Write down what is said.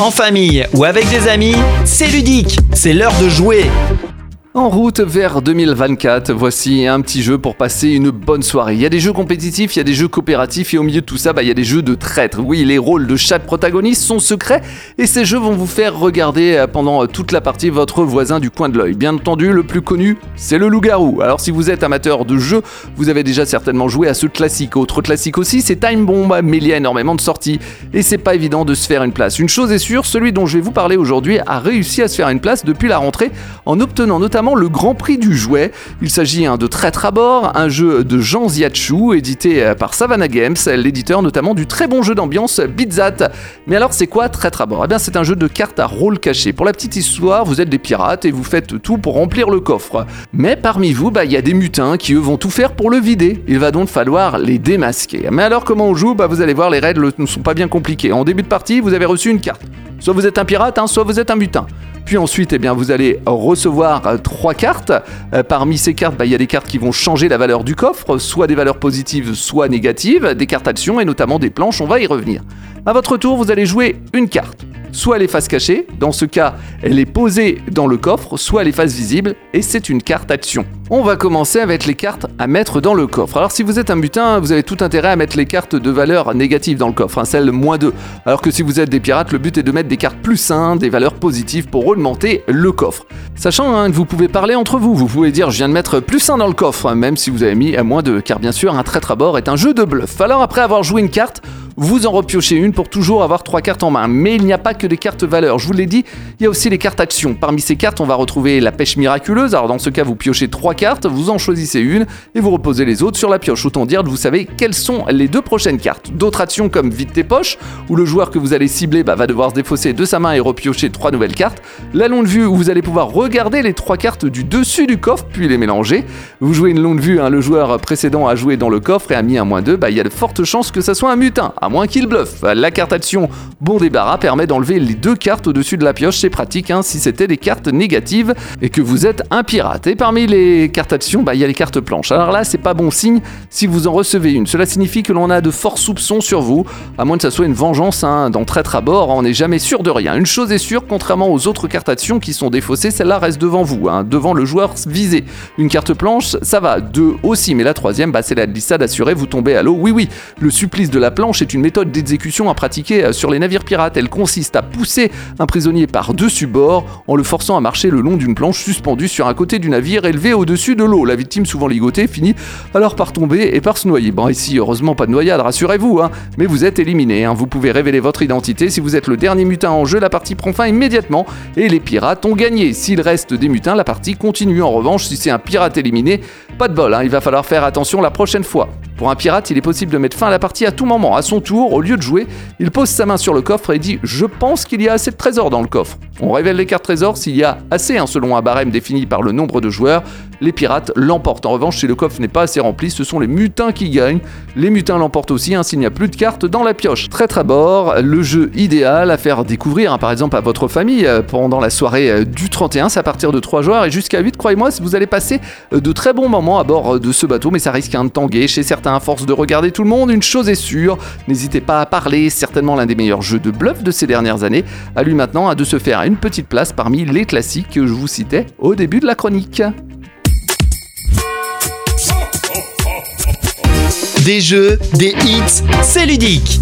En famille ou avec des amis, c'est ludique, c'est l'heure de jouer. En route vers 2024, voici un petit jeu pour passer une bonne soirée. Il y a des jeux compétitifs, il y a des jeux coopératifs et au milieu de tout ça, bah, il y a des jeux de traître. Oui, les rôles de chaque protagoniste sont secrets et ces jeux vont vous faire regarder euh, pendant toute la partie votre voisin du coin de l'œil. Bien entendu, le plus connu, c'est le loup-garou. Alors si vous êtes amateur de jeux, vous avez déjà certainement joué à ce classique. Autre classique aussi, c'est Time Bomb, mais il y a énormément de sorties et c'est pas évident de se faire une place. Une chose est sûre, celui dont je vais vous parler aujourd'hui a réussi à se faire une place depuis la rentrée en obtenant notamment le Grand Prix du jouet. Il s'agit hein, de Traître à bord, un jeu de Jean Ziachou, édité euh, par Savannah Games, l'éditeur notamment du très bon jeu d'ambiance Bitzat. Mais alors c'est quoi Traître à bord? Eh bien c'est un jeu de cartes à rôle caché. Pour la petite histoire, vous êtes des pirates et vous faites tout pour remplir le coffre. Mais parmi vous, bah, il y a des mutins qui eux vont tout faire pour le vider. Il va donc falloir les démasquer. Mais alors comment on joue? Bah, Vous allez voir, les règles ne sont pas bien compliquées. En début de partie, vous avez reçu une carte. Soit vous êtes un pirate, hein, soit vous êtes un mutin. Puis ensuite, eh vous allez recevoir euh, trois cartes. Euh, parmi ces cartes, bah, il y a des cartes qui vont changer la valeur du coffre, soit des valeurs positives, soit négatives, des cartes actions et notamment des planches, on va y revenir. À votre tour, vous allez jouer une carte soit elle est face cachée, dans ce cas elle est posée dans le coffre, soit elle est face visible et c'est une carte action. On va commencer avec les cartes à mettre dans le coffre. Alors si vous êtes un butin, vous avez tout intérêt à mettre les cartes de valeur négative dans le coffre, hein, celles moins 2. Alors que si vous êtes des pirates, le but est de mettre des cartes plus 1, des valeurs positives pour augmenter le coffre. Sachant hein, que vous pouvez parler entre vous, vous pouvez dire je viens de mettre plus 1 dans le coffre, hein, même si vous avez mis à moins 2, car bien sûr un traître à bord est un jeu de bluff. Alors après avoir joué une carte, vous en repiochez une pour toujours avoir trois cartes en main. Mais il n'y a pas que des cartes valeurs. Je vous l'ai dit, il y a aussi les cartes actions. Parmi ces cartes, on va retrouver la pêche miraculeuse. Alors dans ce cas, vous piochez trois cartes, vous en choisissez une et vous reposez les autres sur la pioche. Autant dire que vous savez quelles sont les deux prochaines cartes. D'autres actions comme vide tes poches, où le joueur que vous allez cibler bah, va devoir se défausser de sa main et repiocher trois nouvelles cartes. La longue vue, où vous allez pouvoir regarder les trois cartes du dessus du coffre puis les mélanger. Vous jouez une longue vue, hein, le joueur précédent a joué dans le coffre et a mis un moins 2, bah, il y a de fortes chances que ça soit un mutin, moins qu'il bluffe. La carte action Bon débarras permet d'enlever les deux cartes au-dessus de la pioche, c'est pratique hein, si c'était des cartes négatives et que vous êtes un pirate. Et parmi les cartes actions, bah, il y a les cartes planches. Alors là, c'est pas bon signe si vous en recevez une. Cela signifie que l'on a de forts soupçons sur vous, à moins que ça soit une vengeance hein, traître à bord, on n'est jamais sûr de rien. Une chose est sûre, contrairement aux autres cartes actions qui sont défaussées, celle-là reste devant vous, hein, devant le joueur visé. Une carte planche, ça va. Deux aussi, mais la troisième, bah, c'est la glissade assurée, vous tombez à l'eau. Oui, oui, le supplice de la planche est une méthode d'exécution à pratiquer euh, sur les navires pirates. Elle consiste à pousser un prisonnier par-dessus bord en le forçant à marcher le long d'une planche suspendue sur un côté du navire élevé au-dessus de l'eau. La victime, souvent ligotée, finit alors par tomber et par se noyer. Bon, ici, heureusement, pas de noyade, rassurez-vous, hein, mais vous êtes éliminé. Hein. Vous pouvez révéler votre identité. Si vous êtes le dernier mutin en jeu, la partie prend fin immédiatement et les pirates ont gagné. S'il reste des mutins, la partie continue. En revanche, si c'est un pirate éliminé, pas de bol, hein. il va falloir faire attention la prochaine fois. Pour un pirate, il est possible de mettre fin à la partie à tout moment. À son tour, au lieu de jouer, il pose sa main sur le coffre et dit Je pense qu'il y a assez de trésors dans le coffre. On révèle les cartes trésors s'il y a assez, hein, selon un barème défini par le nombre de joueurs. Les pirates l'emportent. En revanche, si le coffre n'est pas assez rempli, ce sont les mutins qui gagnent. Les mutins l'emportent aussi hein, s'il n'y a plus de cartes dans la pioche. Traître à bord, le jeu idéal à faire découvrir, hein, par exemple, à votre famille euh, pendant la soirée euh, du 31. C'est à partir de 3 joueurs et jusqu'à 8, croyez-moi, vous allez passer euh, de très bons moments à bord de ce bateau, mais ça risque de tanguer chez certains à force de regarder tout le monde. Une chose est sûre, n'hésitez pas à parler, certainement l'un des meilleurs jeux de bluff de ces dernières années. À lui maintenant à de se faire une petite place parmi les classiques que je vous citais au début de la chronique. Des jeux, des hits, c'est ludique.